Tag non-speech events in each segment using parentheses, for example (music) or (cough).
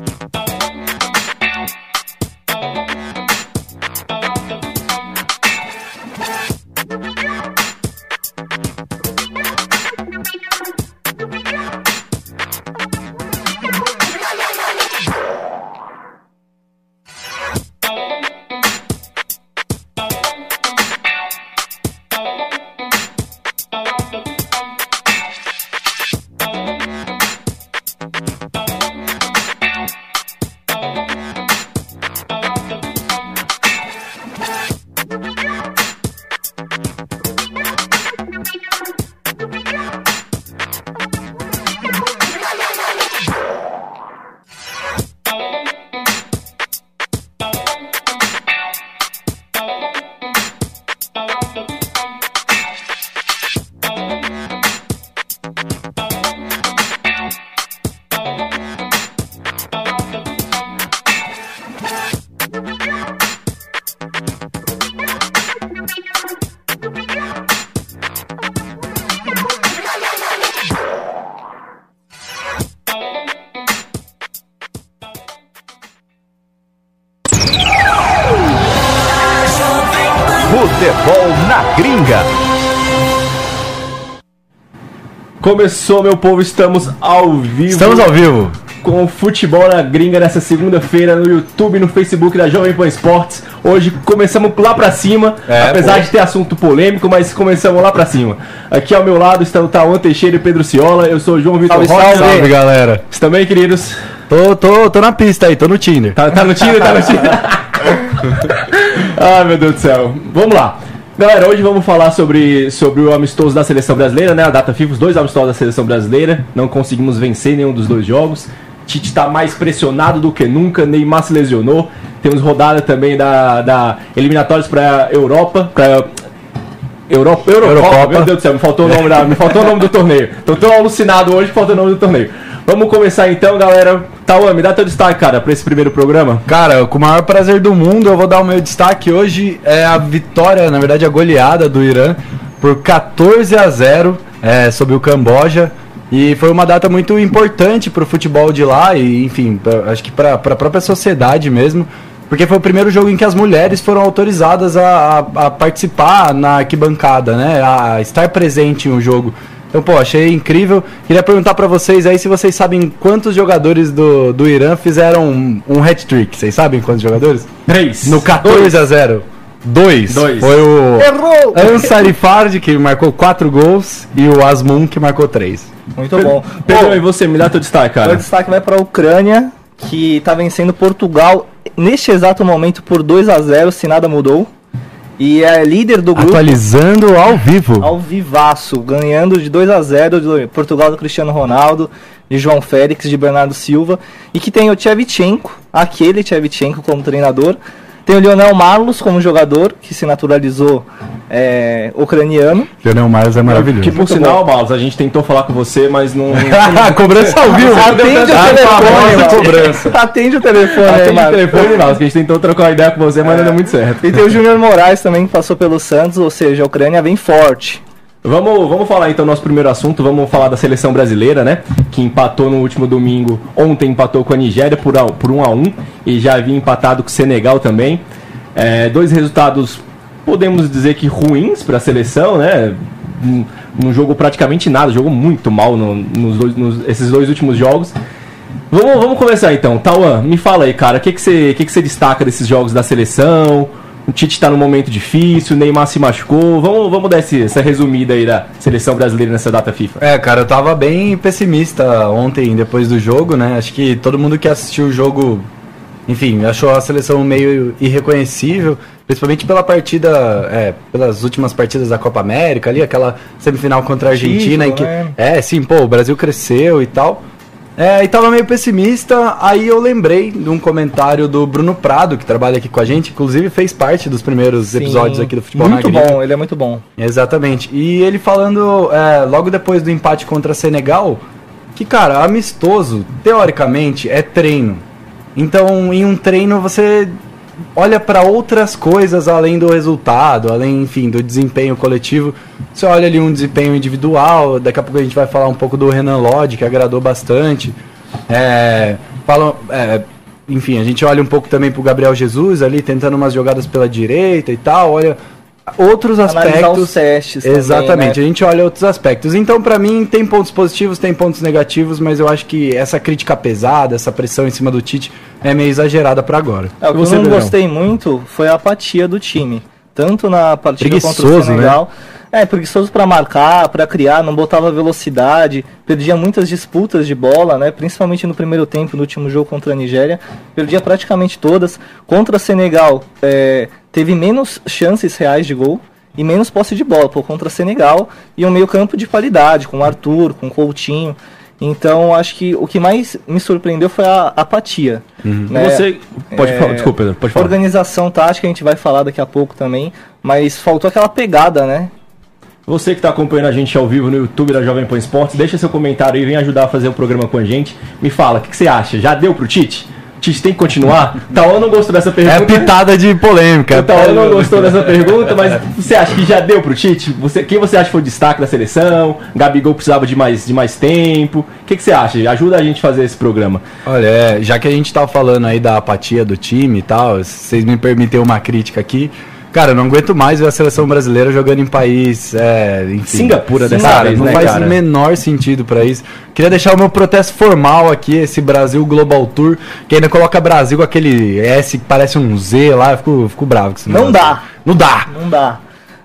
Bye. Começou, meu povo, estamos ao vivo. Estamos ao vivo. Com o Futebol na Gringa nessa segunda-feira no YouTube e no Facebook da Jovem Pan Esportes. Hoje começamos lá pra cima, É, apesar pô. de ter assunto polêmico, mas começamos lá pra cima. Aqui ao meu lado estão o Tauan Teixeira e Pedro Ciola. Eu sou o João Vitor Salve, Rocha. salve, galera. Estão bem, queridos? Tô, tô, tô na pista aí, tô no Tinder. Tá, tá no Tinder? Tá no Tinder? Ai, (laughs) (laughs) meu Deus do céu. Vamos lá. Galera, hoje vamos falar sobre, sobre o amistoso da seleção brasileira, né? A data FIFA, os dois amistosos da seleção brasileira. Não conseguimos vencer nenhum dos dois jogos. Tite tá mais pressionado do que nunca, Neymar se lesionou. Temos rodada também da, da eliminatórias para Europa, para Europa, Eurocopa, Eurocopa. meu Deus do céu, me faltou o nome, da, me faltou o nome do torneio. Tô tão alucinado hoje que faltou o nome do torneio. Vamos começar então, galera. Tauan, me dá teu destaque, cara, para esse primeiro programa. Cara, com o maior prazer do mundo, eu vou dar o meu destaque hoje. É a vitória, na verdade, a goleada do Irã por 14 a 0 é, sobre o Camboja. E foi uma data muito importante para o futebol de lá e, enfim, pra- acho que para a própria sociedade mesmo. Porque foi o primeiro jogo em que as mulheres foram autorizadas a, a- a participar na arquibancada, né? A estar presente em um jogo. Então, pô, achei incrível. Queria perguntar pra vocês aí se vocês sabem quantos jogadores do, do Irã fizeram um, um hat-trick. Vocês sabem quantos jogadores? Três. No 14 a 0. Dois. Dois. Foi o Errou! Ansari Fard, que marcou quatro gols, e o Asmun, que marcou três. Muito bom. Pedro, e você, me dá teu destaque, meu cara. destaque vai para a Ucrânia, que está vencendo Portugal neste exato momento por 2 a 0 se nada mudou. E é líder do grupo Atualizando ao vivo. ao vivaço, ganhando de 2 a 0 de Portugal do Cristiano Ronaldo, de João Félix, de Bernardo Silva, e que tem o Tchevchenko, aquele Tchevchenko como treinador. Tem o Lionel Marlos como jogador, que se naturalizou é, ucraniano. Leonel Marlos é maravilhoso. Que por sinal, Malos, a gente tentou falar com você, mas não. (laughs) Cobrança ao vivo. Atende o telefone, cobrança. Atende o telefone Atende o telefone, Malos, que a gente tentou trocar uma ideia com você, mas não deu muito certo. E tem o Júnior Moraes também, que passou pelo Santos, ou seja, a Ucrânia vem forte. Vamos, vamos falar então do nosso primeiro assunto, vamos falar da seleção brasileira, né? Que empatou no último domingo, ontem empatou com a Nigéria por, por 1 a 1 e já havia empatado com o Senegal também. É, dois resultados, podemos dizer que ruins para a seleção, né? Não- jogou praticamente nada, jogou muito mal no- nos dois, nos- esses dois últimos jogos. Vamos, vamos começar então. Tauan, me fala aí, cara, o que, que, você, que, que você destaca desses jogos da seleção? O Tite tá num momento difícil, o Neymar se machucou. Vamos, vamos dar esse, essa resumida aí da seleção brasileira nessa data FIFA. É, cara, eu tava bem pessimista ontem, depois do jogo, né? Acho que todo mundo que assistiu o jogo, enfim, achou a seleção meio irreconhecível, principalmente pela partida, é, pelas últimas partidas da Copa América ali, aquela semifinal contra a Argentina, Título, em que. né? É, sim, pô, o Brasil cresceu e tal. É, e tava meio pessimista, aí eu lembrei de um comentário do Bruno Prado, que trabalha aqui com a gente, inclusive fez parte dos primeiros Sim, episódios aqui do Futebol Muito bom, ele é muito bom. Exatamente. E ele falando é, logo depois do empate contra Senegal, que, cara, amistoso, teoricamente, é treino. Então, em um treino, você olha para outras coisas além do resultado, além, enfim, do desempenho coletivo. Você olha ali um desempenho individual, daqui a pouco a gente vai falar um pouco do Renan Lodge, que agradou bastante. É, é, enfim, a gente olha um pouco também pro Gabriel Jesus ali, tentando umas jogadas pela direita e tal, olha outros Analisar aspectos. os testes também, Exatamente, né? a gente olha outros aspectos. Então, pra mim, tem pontos positivos, tem pontos negativos, mas eu acho que essa crítica pesada, essa pressão em cima do Tite é meio exagerada pra agora. É, o que você, eu não Pedrão? gostei muito foi a apatia do time. Tanto na partida contra o Preguiçoso, Senegal. É, preguiçoso pra marcar, pra criar, não botava velocidade, perdia muitas disputas de bola, né? Principalmente no primeiro tempo, no último jogo contra a Nigéria. Perdia praticamente todas. Contra a Senegal, é, teve menos chances reais de gol e menos posse de bola. Pô, contra Senegal e um meio campo de qualidade, com o Arthur, com o Coutinho. Então, acho que o que mais me surpreendeu foi a apatia. né? Você. Pode É, falar, desculpa, Pedro, pode falar. Organização tática, a gente vai falar daqui a pouco também, mas faltou aquela pegada, né? Você que está acompanhando a gente ao vivo no YouTube da Jovem Pan Esportes, deixa seu comentário aí, vem ajudar a fazer o programa com a gente. Me fala, o que, que você acha? Já deu pro Tite? Tem que continuar? Tauan não gostou dessa É pergunta. pitada de polêmica. O Tauan não gostou dessa pergunta, mas você acha que já deu pro Tite? Você, quem você acha que foi o destaque da seleção? Gabigol precisava de mais, de mais tempo? O que, que você acha? Ajuda a gente a fazer esse programa. Olha, é, já que a gente tá falando aí da apatia do time e tal, vocês me permitem uma crítica aqui. Cara, eu não aguento mais ver a seleção brasileira jogando em país. É, enfim. Singapura dessa cara, vez, não né, faz cara? o menor sentido pra isso. Queria deixar o meu protesto formal aqui, esse Brasil Global Tour, que ainda coloca Brasil com aquele S que parece um Z lá, eu fico, fico bravo com isso. Não dá. Não dá! Não dá.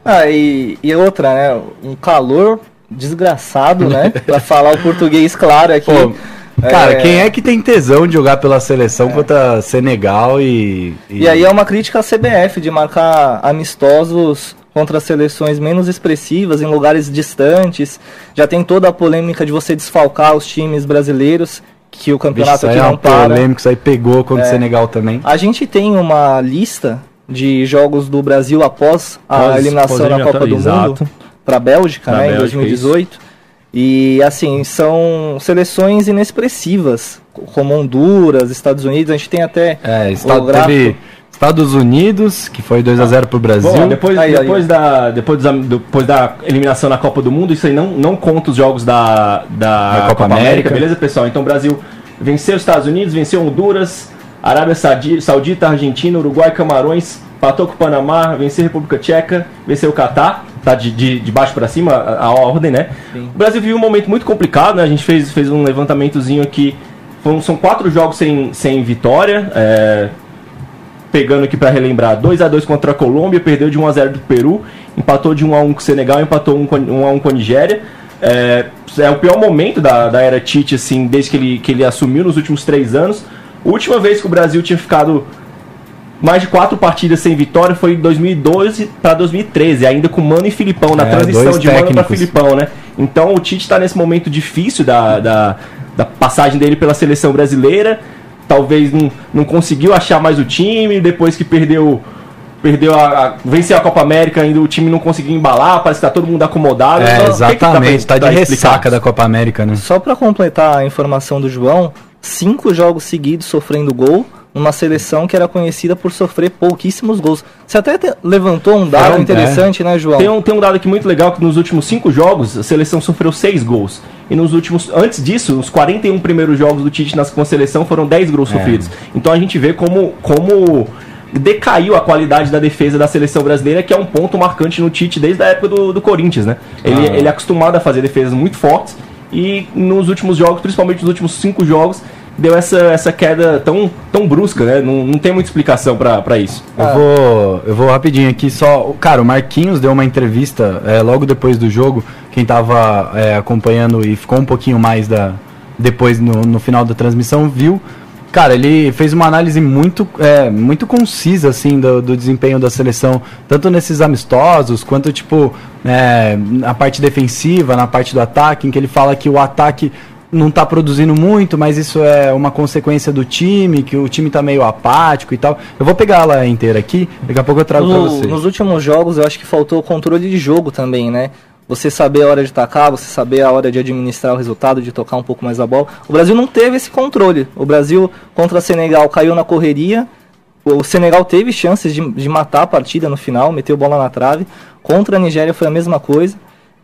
Ah, e, e outra, né? Um calor desgraçado, né? (laughs) pra falar o português claro aqui. Pô, Cara, É, quem é que tem tesão de jogar pela seleção contra Senegal e, E aí é uma crítica à CBF de marcar amistosos contra seleções menos expressivas em lugares distantes. Já tem toda a polêmica de você desfalcar os times brasileiros, que o campeonato aqui é não um para. polêmico, isso aí pegou contra o É. Senegal também. A gente tem uma lista de jogos do Brasil após a eliminação na pós-eliminatória, Copa do. Mundo para a Bélgica, né, em Bélgica, 2018. E assim, são seleções inexpressivas, como Honduras, Estados Unidos, a gente tem até É, o Estado, gráfico. teve Estados Unidos, que foi 2x0 pro Brasil. Bom, depois, Aí, aí, depois, ó. Da, depois, da, depois da eliminação na Copa do Mundo, isso aí não, não conta os jogos da, da, Da Copa Copa, América. América. beleza, pessoal? Então o Brasil venceu os Estados Unidos, venceu Honduras, Arábia Saudi- Saudita, Argentina, Uruguai, Camarões, empatou com o Panamá, venceu a República Tcheca, venceu o Catar, tá de, de, de baixo para cima a, a ordem, né? Sim. O Brasil vive um momento muito complicado, né? A gente fez, fez um levantamentozinho aqui. Foram, são quatro jogos sem, sem vitória. é, pegando aqui para relembrar, 2 a 2 contra a Colômbia, perdeu de 1 a 0 do Peru, empatou de 1 a 1 com o Senegal, empatou 1 com- 1 a 1 com a Nigéria. É, é o pior momento da, da era Tite, assim, desde que ele, que ele assumiu nos últimos três anos. Última vez que o Brasil tinha ficado mais de quatro partidas sem vitória foi em 2012 para 2013, ainda com Mano e Filipão, na É, transição de Mano para técnicos. Filipão, né? Então o Tite está nesse momento difícil da, da, da passagem dele pela seleção brasileira. Talvez não, não conseguiu achar mais o time, depois que perdeu. Perdeu a, a- venceu a Copa América, ainda o time não conseguiu embalar, parece que tá todo mundo acomodado. É, Então, pra- exatamente, tá de ressaca da Copa América, né? Só para completar a informação do João, cinco jogos seguidos sofrendo gol, numa seleção que era conhecida por sofrer pouquíssimos gols. Você até levantou um dado É, interessante, né, João? Tem um, tem um dado aqui muito legal que nos últimos cinco jogos a seleção sofreu seis gols. E nos últimos. Antes disso, os 41 primeiros jogos do Tite nas, com a seleção foram 10 gols sofridos. Então a gente vê como, como decaiu a qualidade da defesa da seleção brasileira, que é um ponto marcante no Tite desde a época do, do Corinthians, né? Ele, ele é acostumado a fazer defesas muito fortes. E nos últimos jogos, principalmente nos últimos cinco jogos, deu essa, essa queda tão, tão brusca, né? Não, não tem muita explicação pra pra isso. Eu vou, eu vou rapidinho aqui só. Cara, o Marquinhos deu uma entrevista é, logo depois do jogo. Quem tava é, acompanhando e ficou um pouquinho mais da depois no, no final da transmissão viu. Cara, ele fez uma análise muito, é, muito concisa assim do, do desempenho da seleção, tanto nesses amistosos quanto tipo é, na parte defensiva, na parte do ataque, em que ele fala que o ataque não tá produzindo muito, mas isso é uma consequência do time, que o time tá meio apático e tal. Eu vou pegar ela inteira aqui, daqui a pouco eu trago pra No- vocês. nos últimos jogos, eu acho que faltou controle de jogo também, né? Você saber a hora de tacar, você saber a hora de administrar o resultado, de tocar um pouco mais a bola. O Brasil não teve esse controle. O Brasil contra Senegal caiu na correria. O Senegal teve chances de, de matar a partida no final, meteu bola na trave. Contra a Nigéria foi a mesma coisa.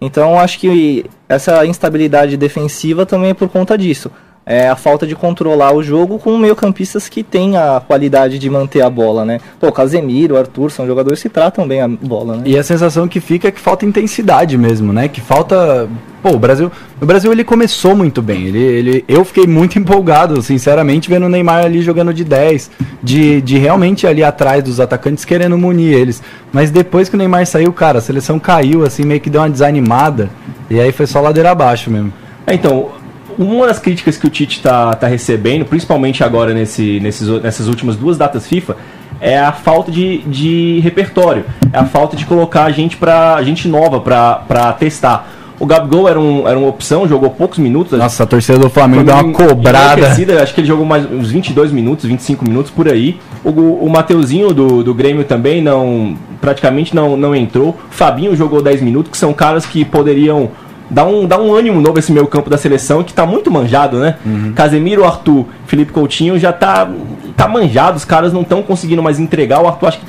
Então acho que essa instabilidade defensiva também é por conta disso. É a falta de controlar o jogo com meio-campistas que têm a qualidade de manter a bola, né? Pô, Casemiro, Arthur são jogadores que tratam bem a bola, né? E a sensação que fica é que falta intensidade mesmo, né? Que falta. Pô, o Brasil. O Brasil ele começou muito bem. Ele, ele, eu fiquei muito (laughs) empolgado, sinceramente, vendo o Neymar ali jogando de 10, de, de realmente ali atrás dos atacantes querendo munir eles. Mas depois que o Neymar saiu, cara, a seleção caiu, assim, meio que deu uma desanimada. E aí foi só ladeira abaixo mesmo. É, então, uma das críticas que o Tite tá, tá recebendo, principalmente agora nesse, nesses, nessas últimas duas datas FIFA, é a falta de, de repertório. É a falta de colocar gente, pra, gente nova pra testar. O Gabigol era, um, era uma opção, jogou poucos minutos. Nossa, a torcida do Flamengo deu uma cobrada. acho que ele jogou mais uns 22 minutos, 25 minutos por aí. O, o Mateuzinho do, do Grêmio também não praticamente não, não entrou. Fabinho jogou 10 minutos, que são caras que poderiam dar um, dar um ânimo novo esse meio campo da seleção, que tá muito manjado, né? Casemiro, Arthur, Felipe Coutinho já tá, tá manjado, os caras não estão conseguindo mais entregar. O Arthur acho que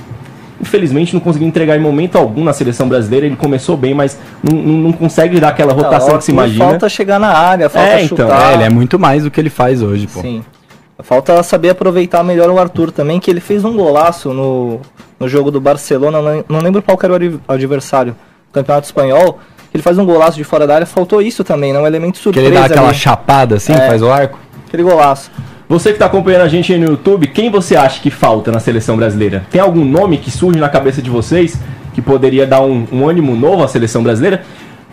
infelizmente não conseguiu entregar em momento algum na seleção brasileira. Ele começou bem, mas não, não, consegue dar aquela rotação Não, que se imagina. Falta chegar na área, falta É, então, chutar. É, ele é muito mais do que ele faz hoje, pô. Sim. Falta saber aproveitar melhor o Arthur também, que ele fez um golaço no, no jogo do Barcelona, não, não lembro qual era o adv- adversário, Campeonato Espanhol. Ele faz um golaço de fora da área, faltou isso também, né? Um elemento Que surpresa ele dá aquela ali. chapada assim, É. faz o arco. Aquele golaço. Você que está acompanhando a gente aí no YouTube, quem você acha que falta na seleção brasileira? Tem algum nome que surge na cabeça de vocês que poderia dar um, um ânimo novo à seleção brasileira?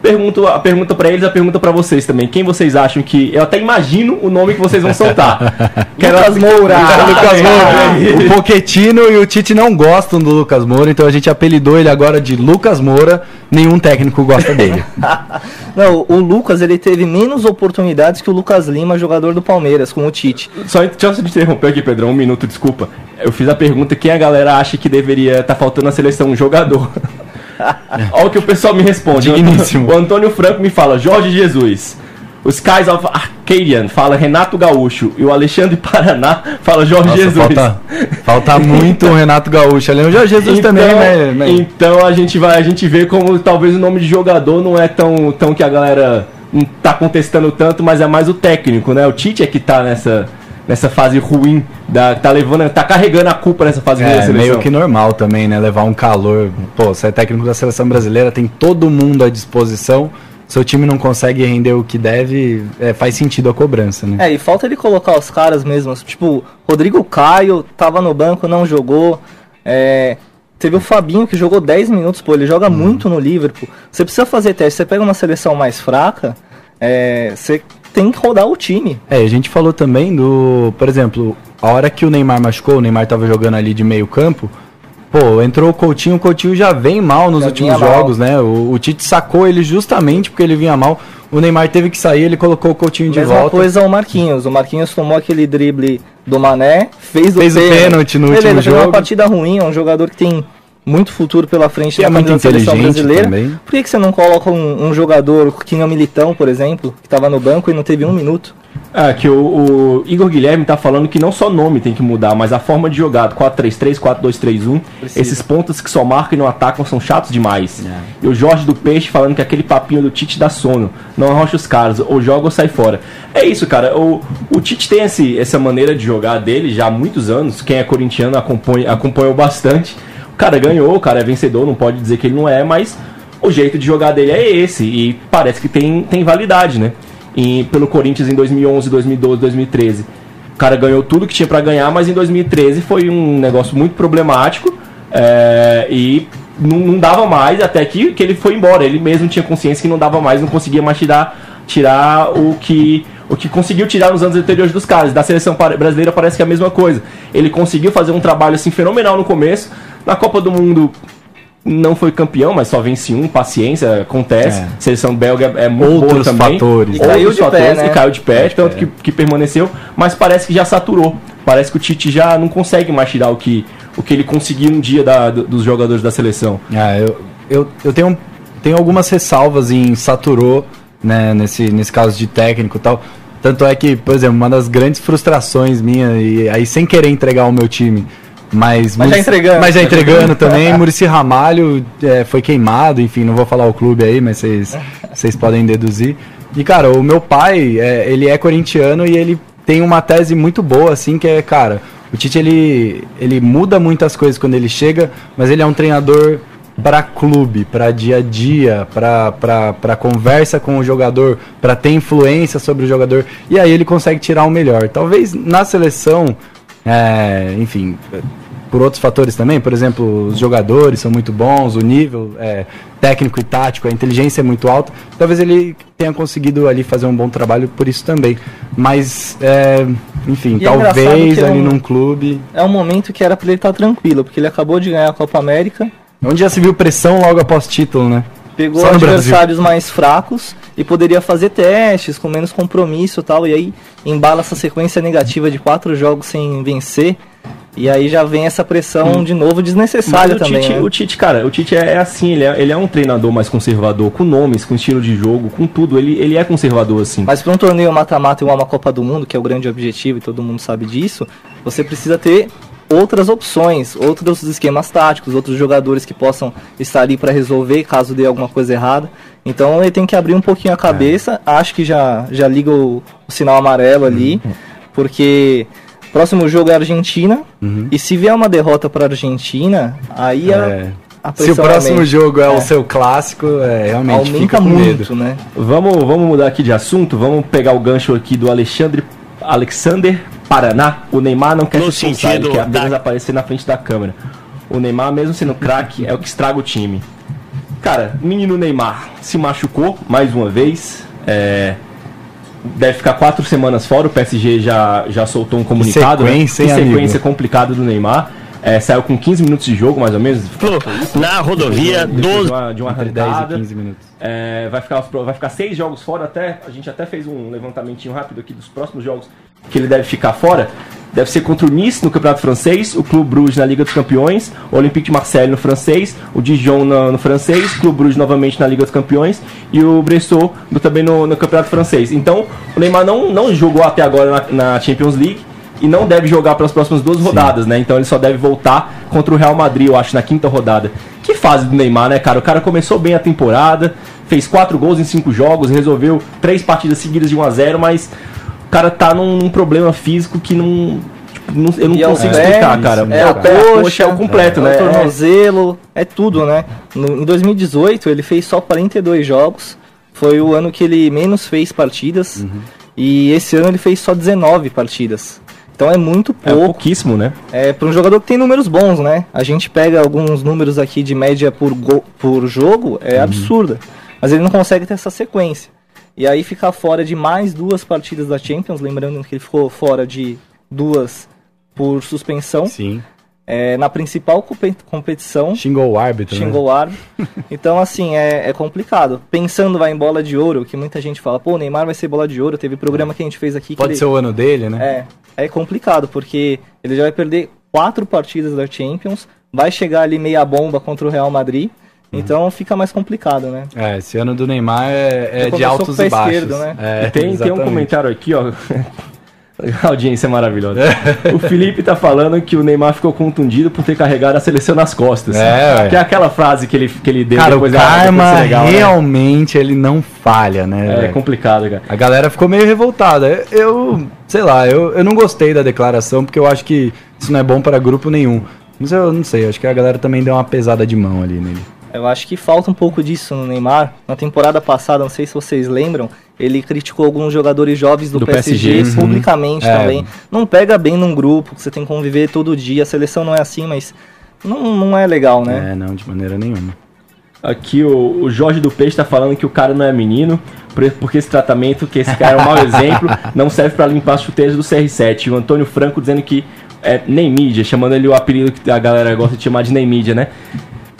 Pergunto, a pergunta para eles, a pergunta para vocês também. Quem vocês acham que. Eu até imagino o nome que vocês vão soltar. (laughs) Lucas Moura. Lucas Moura. O Poquetino e o Tite não gostam do Lucas Moura, então a gente apelidou ele agora de Lucas Moura. Nenhum técnico gosta dele. (laughs) Não, o Lucas ele teve menos oportunidades que o Lucas Lima, jogador do Palmeiras, com o Tite. Só deixa eu te interromper aqui, Pedrão, um minuto, desculpa. Eu fiz a pergunta quem a galera acha que deveria estar faltando na seleção, um jogador. (laughs) Olha o que o pessoal me responde. Digníssimo. O Antônio Franco me fala Jorge Jesus. O Skies of Arcadian fala Renato Gaúcho. E o Alexandre (laughs) Paraná fala Jorge Nossa, Jesus. falta, falta (laughs) muito o Renato Gaúcho. Ali o Jorge Jesus também, né? né? Então a gente vai, a gente vê como talvez o nome de jogador não é tão, tão que a galera não tá contestando tanto, mas é mais o técnico, né? O Tite é que tá nessa, nessa fase ruim, da, tá levando, tá carregando a culpa nessa fase ruim da É, seleção. meio que normal também, né? Levar um calor. Pô, você é técnico da seleção brasileira, tem todo mundo à disposição. Seu time não consegue render o que deve, é, faz sentido a cobrança, né? É, e falta ele colocar os caras mesmo. Tipo, Rodrigo Caio tava no banco, não jogou. É, teve o Fabinho que jogou 10 minutos, pô, ele joga muito no Liverpool. Você precisa fazer teste. Você pega uma seleção mais fraca, é, você tem que rodar o time. É, a gente falou também do, por exemplo, a hora que o Neymar machucou, o Neymar tava jogando ali de meio campo, pô, entrou o Coutinho, o Coutinho já vem mal nos Já últimos vinha mal. jogos, né? O, o Tite sacou ele justamente porque ele vinha mal. O Neymar teve que sair, ele colocou o Coutinho de Mesma volta. coisa o Marquinhos. O Marquinhos tomou aquele drible do Mané, fez, Fez o o pênalti. pênalti no Beleza, último fez uma jogo. partida ruim, é um jogador que tem muito futuro pela frente E é na muito camisa da seleção brasileira. também. Por que, que você não coloca um, um jogador que nem o Militão, por exemplo, que estava no banco e não teve um minuto? É, que o, o Igor Guilherme tá falando que não só nome tem que mudar, mas a forma de jogar 4-3-3, 4-2-3-1. Esses pontos que só marcam e não atacam são chatos demais. E o Jorge do Peixe falando que aquele papinho do Tite dá sono. Não arrocha os caras, ou joga ou sai fora. É isso, cara. O, o Tite tem esse, essa maneira de jogar dele já há muitos anos. Quem é corintiano acompanha, acompanhou bastante. O cara ganhou, o cara é vencedor, não pode dizer que ele não é, mas o jeito de jogar dele é esse. E parece que tem, tem validade, né? E pelo Corinthians em 2011, 2012, 2013. cara ganhou tudo que tinha pra ganhar, mas em 2013 foi um negócio muito problemático é, e não, não dava mais até que, que ele foi embora. Ele mesmo tinha consciência que não dava mais, não conseguia mais tirar, tirar o que o que conseguiu tirar nos anos anteriores dos caras. Da seleção brasileira parece que é a mesma coisa. Ele conseguiu fazer um trabalho assim fenomenal no começo. Na Copa do Mundo não foi campeão, mas só vence um, paciência, acontece. É. Seleção belga é muito Outros boa também. fatores. E caiu Outros de pé, fatores, né? E caiu de pé, É, tanto é. que, que permaneceu, mas parece que já saturou. Parece que o Tite já não consegue mais tirar o que, o que ele conseguiu no dia da- do- dos jogadores da seleção. Ah, eu, eu, eu tenho, tenho algumas ressalvas em saturou, né, nesse, nesse caso de técnico e tal. Tanto é que, por exemplo, uma das grandes frustrações minha, e aí sem querer entregar o meu time, mas... Mas já entregando. Mas já entregando também, Murici Ramalho é, foi queimado, enfim, não vou falar o clube aí, mas vocês (laughs) vocês podem deduzir. E, cara, o meu pai, é, ele é corintiano e ele tem uma tese muito boa, assim, que é, cara, o Tite, ele, ele muda muitas coisas quando ele chega, mas ele é um treinador para clube, para dia a dia, para conversa com o jogador, para ter influência sobre o jogador, e aí ele consegue tirar o melhor. Talvez na seleção, é, enfim, por outros fatores também, por exemplo, os jogadores são muito bons, o nível é, técnico e tático, a inteligência é muito alta. Talvez ele tenha conseguido ali fazer um bom trabalho por isso também. Mas, é, enfim, E é talvez é ali um- num clube. É um momento que era pra ele estar tranquilo, porque ele acabou de ganhar a Copa América, Onde já se viu pressão logo após título, né? pegou Só adversários mais fracos e poderia fazer testes com menos compromisso e tal, e aí embala essa sequência negativa de quatro jogos sem vencer, e aí já vem essa pressão de novo desnecessária o também. Tite, né? o Tite, cara, o Tite é, é assim, ele é, ele é um treinador mais conservador, com nomes, com estilo de jogo, com tudo. Ele, ele é conservador, assim. Mas para um torneio mata-mata igual uma Copa do Mundo, que é o grande objetivo e todo mundo sabe disso, você precisa ter outras opções, outros esquemas táticos, outros jogadores que possam estar ali para resolver caso dê alguma coisa errada. Então ele tem que abrir um pouquinho a cabeça. Acho que já, já liga o, o sinal amarelo ali, porque próximo jogo é Argentina. E se vier uma derrota para Argentina, aí a, É. a Se o próximo aumenta. jogo é, o É. seu clássico, é, realmente aumenta fica com muito, medo. né? Vamos, vamos mudar aqui de assunto, vamos pegar o gancho aqui do Alexandre Alexander Paraná. O Neymar não quer No se expulsar, ele quer apenas da- aparecer na frente da câmera. O Neymar, mesmo sendo craque, é o que estraga o time. Cara, menino Neymar se machucou mais uma vez. é, deve ficar quatro semanas fora. O PSG já, já soltou um comunicado. né? sequência, Que hein, amigo? sequência complicada do Neymar. É, saiu com 15 minutos de jogo, mais ou menos. Na rodovia Depois 12. de uma, de uma Entre 10 e arrancada. 15 minutos. É, vai, ficar, vai ficar seis jogos fora até. A gente até fez um levantamentinho rápido aqui dos próximos jogos que ele deve ficar fora. Deve ser contra o Nice no Campeonato Francês, o Clube Bruges na Liga dos Campeões, o Olympique de Marseille no francês, o Dijon no, no francês, o Clube Bruges novamente na Liga dos Campeões e o Bressot também no, no Campeonato Francês. Então, o Neymar não, não jogou até agora na, na Champions League e não deve jogar pelas próximas duas rodadas, né? Então ele só deve voltar contra o Real Madrid, eu acho, na quinta rodada. Que fase do Neymar, né, cara? O cara começou bem a temporada, fez quatro gols em cinco jogos, resolveu três partidas seguidas de 1 a 0 mas o cara tá num, num problema físico que não. tipo, não- eu não E é consigo pé, explicar, cara. É a pé, coxa, é o completo, é né? o tornozelo, é tudo, né? No- em 2018 ele fez só 42 jogos, foi o ano que ele menos fez partidas, Uhum. e esse ano ele fez só 19 partidas. Então é muito É, pouco. pouquíssimo, né? É, para um jogador que tem números bons, né? A gente pega alguns números aqui de média por, go- por jogo, é absurda. Mas ele não consegue ter essa sequência. E aí ficar fora de mais duas partidas da Champions, lembrando que ele ficou fora de duas por suspensão. Sim. É, na principal compe- competição, Xingou o árbitro, né? xingou o árbitro. (laughs) Então, assim, é, é complicado. Pensando vai em bola de ouro, que muita gente fala, pô, o Neymar vai ser bola de ouro. Teve programa que a gente fez aqui que Pode ele- ser o ano dele, né? é, é complicado, porque ele já vai perder quatro partidas da Champions, vai chegar ali meia bomba contra o Real Madrid, Uhum. então fica mais complicado, né? É, esse ano do Neymar é, é de altos e baixos. esquerdo, né? É, tem, tem um comentário aqui, ó. (laughs) A audiência é maravilhosa. o Felipe tá falando que o Neymar ficou contundido por ter carregado a seleção nas costas. É. Que é aquela frase que ele, que ele deu Cara, o depois da- do Senegal, né? realmente ele não falha, né? É velho? complicado, cara. A galera ficou meio revoltada. Eu, sei lá, eu, eu não gostei da declaração porque eu acho que isso não é bom para grupo nenhum. Mas eu não sei, acho que a galera também deu uma pesada de mão ali nele. Eu acho que falta um pouco disso no Neymar. Na temporada passada, não sei se vocês lembram, Ele criticou alguns jogadores jovens do, Do PSG, PSG, uhum. publicamente É. também. Não pega bem num grupo, que você tem que conviver todo dia. A seleção não é assim, mas não, não é legal, né? É, não, de maneira nenhuma. Aqui o, o Jorge do Peixe tá falando que o cara não é menino, por- porque esse tratamento, que esse cara é um mau exemplo, (laughs) não serve pra limpar as chuteiras do CR7. E o Antônio Franco dizendo que é nem mídia, chamando ele o apelido que a galera gosta de chamar de nem mídia, né?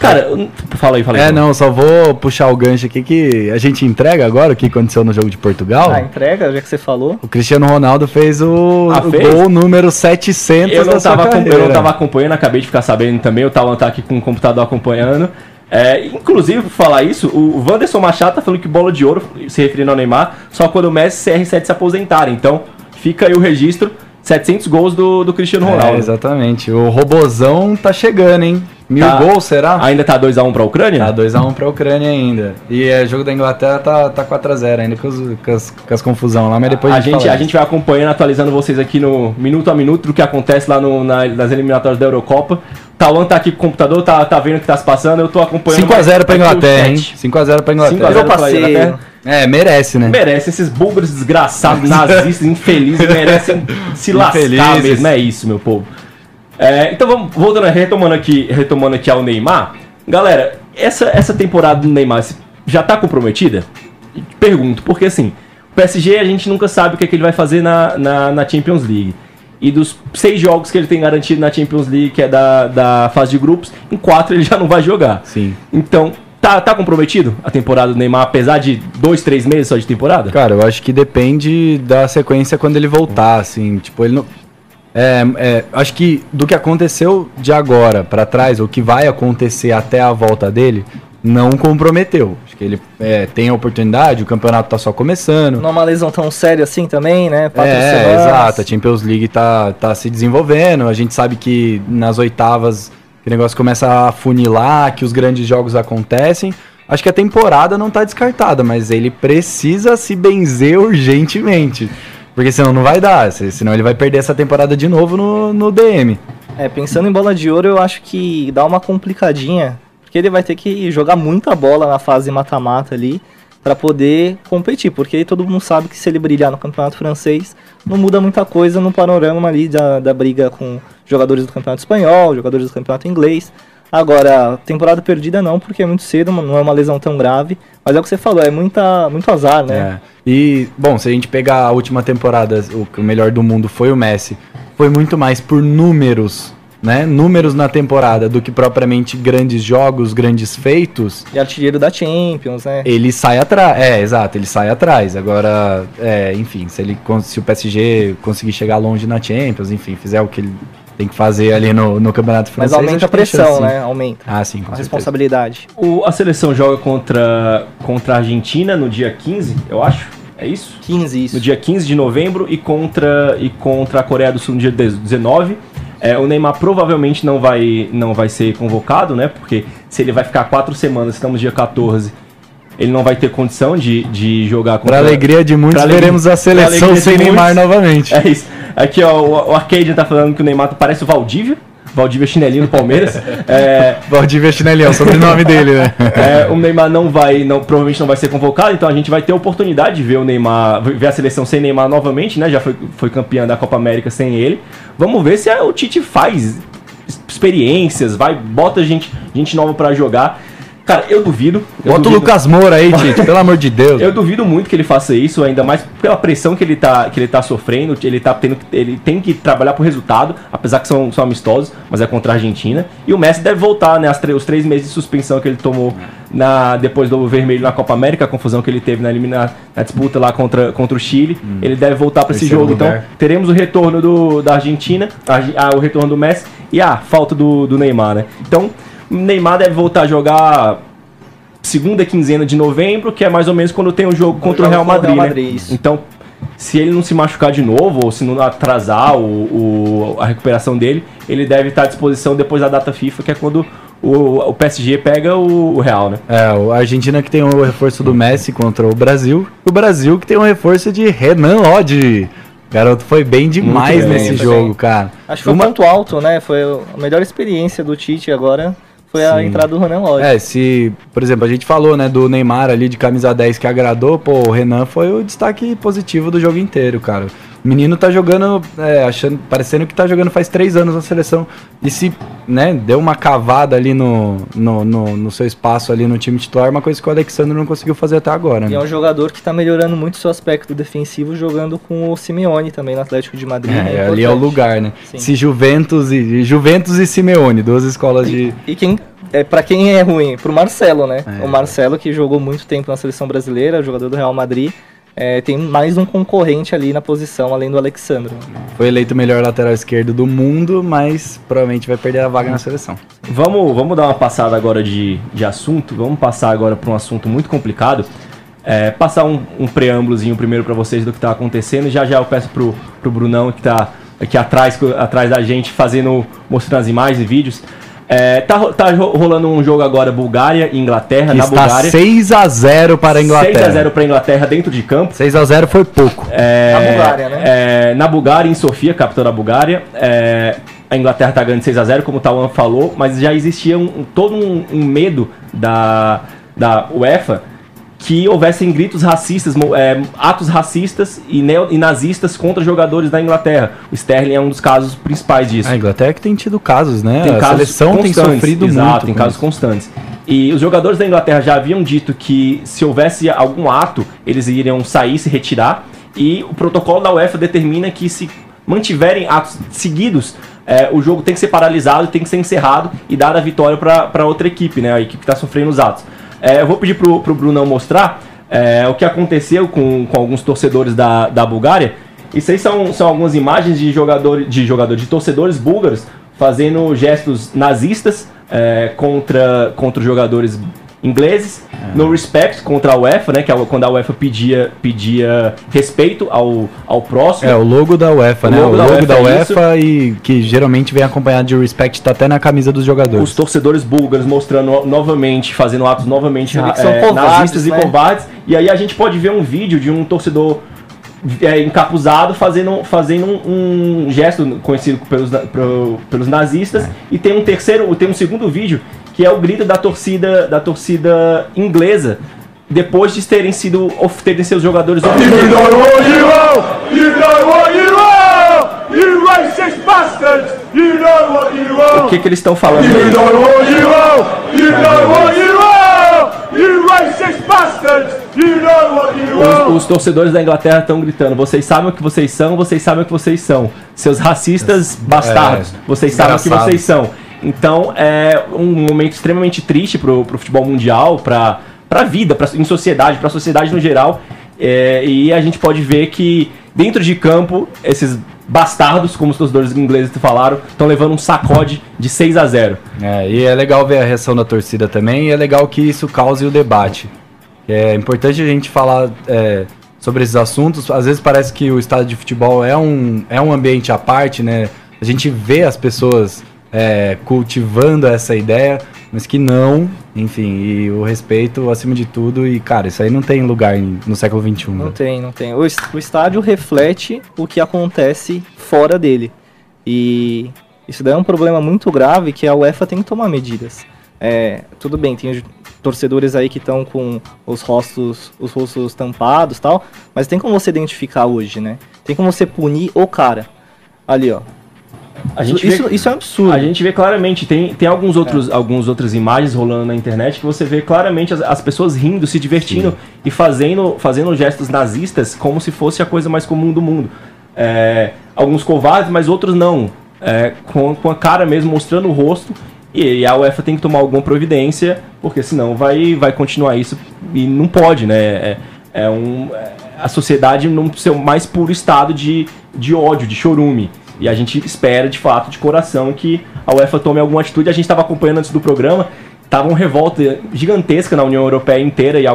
Cara, eu- fala aí, fala aí. É, não, só vou puxar o gancho aqui que a gente entrega agora o que aconteceu no jogo de Portugal. Ah, entrega, já que você falou. O Cristiano Ronaldo fez o, Ah, o fez? gol número 700 Eu não, da sua tava, eu não tava acompanhando, acabei de ficar sabendo também. O Talan tá aqui com o computador acompanhando. É, inclusive, por falar isso, o Wanderson Machado tá falando que bola de ouro, se referindo ao Neymar, só quando o Messi e CR7 se aposentarem. Então, fica aí o registro: 700 gols do, do Cristiano É, Ronaldo. exatamente. O Robozão tá chegando, hein? Mil Tá. gols, será? Ainda tá 2x1 pra Ucrânia? Tá 2x1 pra Ucrânia ainda. E é, jogo da Inglaterra tá, tá 4x0 ainda com, os- com as, com as confusão lá, mas depois a, gente gente, fala a gente vai acompanhando, atualizando vocês aqui no minuto a minuto do que acontece lá no- na- nas eliminatórias da Eurocopa. Tawan tá aqui com o computador, tá, tá vendo o que tá se passando, eu tô acompanhando. 5x0 pra Inglaterra, hein? chat. 5x0 pra Inglaterra. 5 a 0 pra. Inglaterra. É, merece, né? Merece, esses búlgaros desgraçados, (laughs) nazistas, infelizes, merecem se lascar mesmo, é isso, meu povo. É, então vamos, voltando, retomando aqui, retomando aqui ao Neymar. Galera, essa, essa temporada do Neymar já tá comprometida? Pergunto, porque assim, o PSG a gente nunca sabe o que, é que ele vai fazer na, na, na Champions League. E dos seis jogos que ele tem garantido na Champions League, que é da, da fase de grupos, em quatro ele já não vai jogar. Sim. Então, tá, tá comprometido a temporada do Neymar, apesar de dois, três meses só de temporada? Cara, eu acho que depende da sequência quando ele voltar, assim, tipo, ele não... É, é, acho que do que aconteceu de agora pra trás, o que vai acontecer até a volta dele, não comprometeu. Acho que ele é, tem a oportunidade, o campeonato tá só começando. Não é uma lesão tão séria assim também, né? É, exato. A Champions League tá, tá se desenvolvendo. A gente sabe que nas oitavas o negócio começa a funilar, que os grandes jogos acontecem. Acho que a temporada não tá descartada, mas ele precisa se benzer urgentemente. Porque senão não vai dar, se- senão ele vai perder essa temporada de novo no, no DM. É, pensando em bola de ouro, eu acho que dá uma complicadinha, porque ele vai ter que jogar muita bola na fase mata-mata ali pra poder competir, porque todo mundo sabe que se ele brilhar no campeonato francês, não muda muita coisa no panorama ali da, da briga com jogadores do campeonato espanhol, jogadores do campeonato inglês. Agora, temporada perdida não, porque é muito cedo, não é uma lesão tão grave, mas é o que você falou, é muita, muito azar, né? É. E, bom, se a gente pegar a última temporada, o, que o melhor do mundo foi o Messi, foi muito mais por números, né? Números na temporada do que propriamente grandes jogos, grandes feitos. E artilheiro da Champions, né? Ele sai atrás. É, exato, ele sai atrás. Agora, é, enfim, se ele se o PSG conseguir chegar longe na Champions, enfim, fizer o que ele tem que fazer ali no, no Campeonato Mas Francês. aumenta acho a pressão, chance, né? Aumenta Ah, sim, com a responsabilidade. O- a seleção joga contra, contra a Argentina no dia 15, eu acho. É isso? 15 isso. No dia 15 de novembro e contra, e contra a Coreia do Sul no dia 19. É, o Neymar provavelmente não vai, não vai ser convocado, né? Porque se ele vai ficar quatro semanas, estamos dia 14, ele não vai ter condição de, de jogar Pra alegria de muitos, pra veremos a seleção sem Neymar novamente. É isso. Aqui, ó, o, o Arcade tá falando que o Neymar parece o Valdívia. Valdívia chinelinho do Palmeiras. (laughs) É, Valdívia Chinelhão, sobrenome dele, né? (laughs) é, o Neymar não vai, não, provavelmente não vai ser convocado, então a gente vai ter a oportunidade de ver o Neymar, ver a seleção sem Neymar novamente, né? Já foi, foi campeã da Copa América sem ele. Vamos ver se a- o Tite faz experiências, vai, bota gente, gente nova pra jogar. Cara, eu duvido. eu Bota o duvido. Lucas Moura aí, Tite, (laughs) pelo amor de Deus. Eu duvido muito que ele faça isso, ainda mais pela pressão que ele tá, que ele tá sofrendo. Ele, tá tendo, ele tem que trabalhar por resultado, apesar que são, são amistosos, mas é contra a Argentina. E o Messi deve voltar, né? Os três meses de suspensão que ele tomou na, depois do vermelho na Copa América, a confusão que ele teve na, elimina, na disputa lá contra, contra o Chile. Ele deve voltar para esse Terceiro jogo. lugar. Então, teremos o retorno do, da Argentina, a Arge- ah, o retorno do Messi e a falta do, do Neymar, né? Então, o Neymar deve voltar a jogar segunda quinzena de novembro, que é mais ou menos quando tem o jogo contra o Real o Madrid, Real né? Madrid, isso. Então, se ele não se machucar de novo, ou se não atrasar o, o- a recuperação dele, ele deve estar à disposição depois da data FIFA, que é quando o, o PSG pega o, o Real, né? É, o- a Argentina que tem o reforço do Messi contra o Brasil. O Brasil que tem o reforço de Renan Lodge. O garoto foi bem demais bem, nesse jogo, bem. cara. Acho que foi um ponto alto, né? Foi a melhor experiência do Tite agora. Foi a Sim. entrada do Ronan Lodge. É, se, por exemplo, a gente falou, né, do Neymar ali de camisa 10 que agradou, pô, o Renan foi o destaque positivo do jogo inteiro, cara. O menino tá jogando, é, achando, parecendo que tá jogando faz três anos na seleção. E se, né, deu uma cavada ali no, no, no, no seu espaço ali no time titular, uma coisa que o Alexandre não conseguiu fazer até agora, E né? é um jogador que tá melhorando muito seu aspecto defensivo jogando com o Simeone também no Atlético de Madrid. É, né? ali é o lugar, né? Sim. Se Juventus e Juventus e Simeone, duas escolas de E quem é para quem é ruim, pro Marcelo, né? É. O Marcelo que jogou muito tempo na seleção brasileira, jogador do Real Madrid, é, tem mais um concorrente ali na posição além do Alexandre. foi eleito o melhor lateral esquerdo do mundo, mas provavelmente vai perder a vaga na seleção. Vamos, vamos dar uma passada agora de, de assunto. Vamos passar agora para um assunto muito complicado. É, passar um, um preâmbulozinho primeiro para vocês do que está acontecendo. E já já eu peço pro, pro Brunão que está aqui atrás, atrás da gente, fazendo, mostrando as imagens e vídeos. É, tá, tá ro- rolando um jogo agora Bulgária e Inglaterra. na Está Bulgária. 6 a 0 para a Inglaterra. 6x0 para Inglaterra dentro de campo. 6 a 0 foi pouco. É, Na Bulgária, né? é, na Bulgária, em Sofia, capital da Bulgária. É, a Inglaterra tá ganhando 6x0, como o Tawan falou, mas já existia um, um- todo um, um medo da, da UEFA que houvessem gritos racistas, é, atos racistas e, neo, e nazistas contra jogadores da Inglaterra. O Sterling é um dos casos principais disso. A Inglaterra que tem tido casos, né? Tem a casos seleção tem sofrido exato, muito. tem casos isso. constantes. E os jogadores da Inglaterra já haviam dito que se houvesse algum ato, eles iriam sair, se retirar. E o protocolo da UEFA determina que se mantiverem atos seguidos, é, o jogo tem que ser paralisado, tem que ser encerrado e dar a vitória para outra equipe, né? A equipe que está sofrendo os atos. É, eu vou pedir pro, pro Brunão mostrar é, o que aconteceu com, com alguns torcedores da, da Bulgária. Isso aí são, são algumas imagens de jogadores, de jogadores, de torcedores búlgaros fazendo gestos nazistas é, contra, contra os jogadores ingleses, no respect contra a UEFA, né, que é quando a UEFA pedia, pedia respeito ao, ao próximo. É, o logo da UEFA, O né? logo o da logo UEFA da é UEFA e que geralmente vem acompanhado de respect, tá até na camisa dos jogadores. os torcedores búlgaros mostrando novamente, fazendo atos novamente é, são covardes, nazistas e né? covardes. E aí a gente pode ver um vídeo de um torcedor é, encapuzado fazendo, fazendo um, um gesto conhecido pelos, pro- pelos nazistas. E tem um terceiro, tem um segundo vídeo que é o grito da torcida, da torcida inglesa. Depois de terem sido of- terem seus jogadores O que, que eles estão falando? Os, os torcedores da Inglaterra estão gritando: vocês sabem o que vocês são, vocês sabem o que vocês são. Seus racistas bastardos, vocês sabem o que vocês são. Então é um momento extremamente triste pro, pro futebol mundial, pra, pra vida, pra, em sociedade, pra sociedade no geral. É, e a gente pode ver que dentro de campo, esses bastardos, como os torcedores ingleses falaram, estão levando um sacode de 6 a 0 É, e é legal ver a reação da torcida também, e é legal que isso cause o debate. É importante a gente falar é, sobre esses assuntos. Às vezes parece que o estádio de futebol é um, é um ambiente à parte, né? A gente vê as pessoas é, cultivando essa ideia, mas que não, enfim, e o respeito acima de tudo. E, cara, isso aí não tem lugar no século XXI. Não né? tem, não tem. O, o estádio reflete o que acontece fora dele. E isso daí é um problema muito grave que a UEFA tem que tomar medidas. É, tudo bem, tem os torcedores aí que estão com os rostos, os rostos tampados e tal, mas tem como você identificar hoje, né? Tem como você punir o cara. Ali, ó. A gente isso, vê- isso é um absurdo. A gente vê claramente, tem, tem alguns outros, algumas outras imagens rolando na internet que você vê claramente as, as pessoas rindo, se divertindo e fazendo, fazendo gestos nazistas como se fosse a coisa mais comum do mundo. É, alguns covardes, mas outros não. É, com, com a cara mesmo, mostrando o rosto. E, a UEFA tem que tomar alguma providência, porque senão vai, vai continuar isso e não pode, né? É, é um, é, a sociedade num seu mais puro estado de, de ódio, de chorume. E a gente espera, de fato, de coração, que a UEFA tome alguma atitude. A gente estava acompanhando antes do programa, tava uma revolta gigantesca na União Europeia inteira e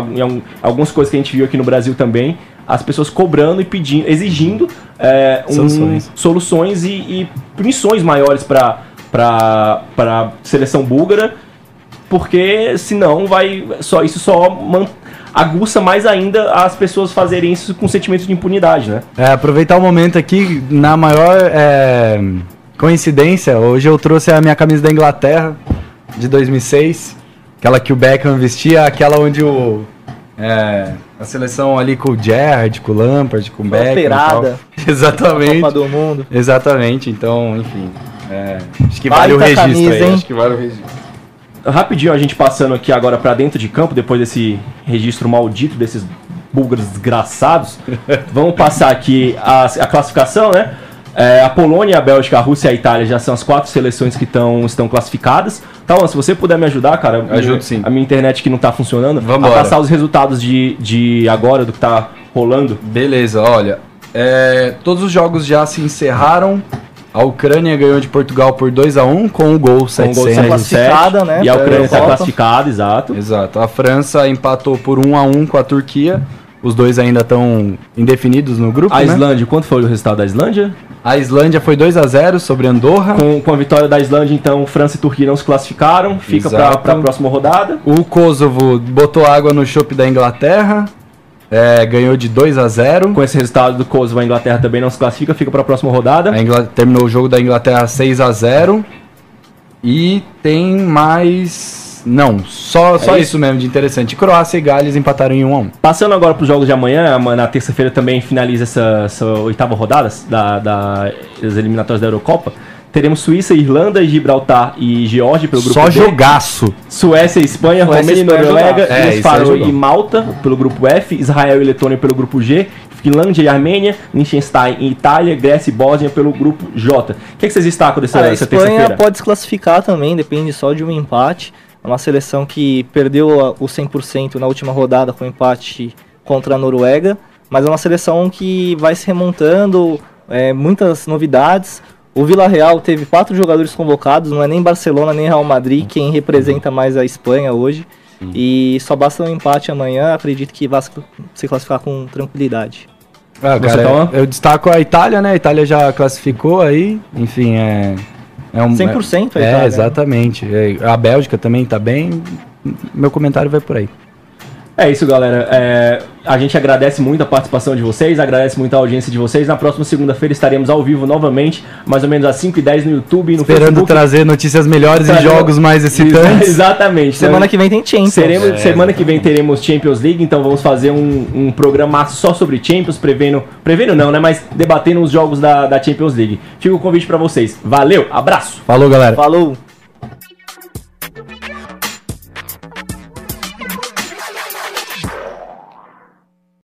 algumas coisas que a gente viu aqui no Brasil também. As pessoas cobrando e pedindo, exigindo é, um- Soluções. soluções e, e punições maiores para a seleção búlgara, porque senão vai só isso só aguça mais ainda as pessoas fazerem isso com sentimento de impunidade, né? É, aproveitar o momento aqui, na maior é, coincidência, hoje eu trouxe a minha camisa da Inglaterra, de 2006, aquela que o Beckham vestia, aquela onde o é, a seleção ali com o Gerrard, com o Lampard, com o Beckham. Operada. (laughs) Exatamente. Copa do Mundo. Exatamente, então, enfim. é, acho que Baita vale o registro camisa, aí. hein? Acho que vale o registro. Rapidinho, a gente passando aqui agora pra dentro de campo, depois desse registro maldito desses búlgaros desgraçados. Vamos passar aqui a, a classificação, né? É, a Polônia, a Bélgica, a Rússia e a Itália já são as quatro seleções que tão, estão classificadas. Então, se você puder me ajudar, cara, Ajudo sim. a minha internet que não tá funcionando, Vambora. a passar os resultados de, de agora, do que tá rolando. Beleza, olha. é, todos os jogos já se encerraram. A Ucrânia ganhou de Portugal por 2x1 com o gol Com o gol 700. de classificada, 7, né, E a pra Ucrânia está classificada, exato. Exato. A França empatou por 1x1 com a Turquia. Os dois ainda estão indefinidos no grupo, A né? Islândia, quanto foi o resultado da Islândia? A Islândia foi 2x0 sobre Andorra. Com, com a vitória da Islândia, então, França e Turquia não se classificaram. Fica para a próxima rodada. O Kosovo botou água no chope da Inglaterra. É, ganhou de 2 a 0 Com esse resultado do Kosovo, a Inglaterra também não se classifica, fica para a próxima rodada. A Ingla- terminou o jogo da Inglaterra 6 a 0 E tem mais. Não, só, só É isso? mesmo de interessante. Croácia e Gales empataram em 1 a 1 Passando agora para os jogos de amanhã, ama- na terça-feira também finaliza essa, essa oitava rodada da, da- das eliminatórias da Eurocopa. Teremos Suíça, Irlanda, Gibraltar e Geórgia pelo grupo Só B. jogaço. Suécia, Espanha, Suécia, Romênia e Espanha Noruega. É, Ilhas é Faroe e. Malta pelo grupo F, Israel e Letônia pelo grupo G, Finlândia e Armênia, Liechtenstein e Itália, Grécia e Bósnia pelo grupo J. O que, que vocês destacam dessa, Cara, a dessa Espanha terça-feira? pode se classificar também, depende só de um empate. É uma seleção que perdeu a- o 100% na última rodada com empate contra a Noruega, mas é uma seleção que vai se remontando, é, muitas novidades. O Vila Real teve quatro jogadores convocados, não é nem Barcelona nem Real Madrid quem representa mais a Espanha hoje. E só basta um empate amanhã, acredito que vai se- classificar com tranquilidade. Ah, cara, toma? eu destaco a Itália, né? A Itália já classificou aí. Enfim, é. É um, 100% a É, Itália, né? exatamente. É, A Bélgica também tá bem. Meu comentário vai por aí. É isso, galera. É, a gente agradece muito a participação de vocês, agradece muito a audiência de vocês. Na próxima segunda-feira estaremos ao vivo novamente, mais ou menos às 5h10 no YouTube e no Esperando Facebook. trazer notícias melhores e jogos mais excitantes. Exatamente. Semana Então, que vem tem Champions. Seremos, É, semana que vem teremos Champions League, então vamos fazer um, um programa só sobre Champions, prevendo. Prevendo não, né? Mas debatendo os jogos da, da Champions League. Fica o convite pra vocês. Valeu, abraço! Falou, galera. Falou!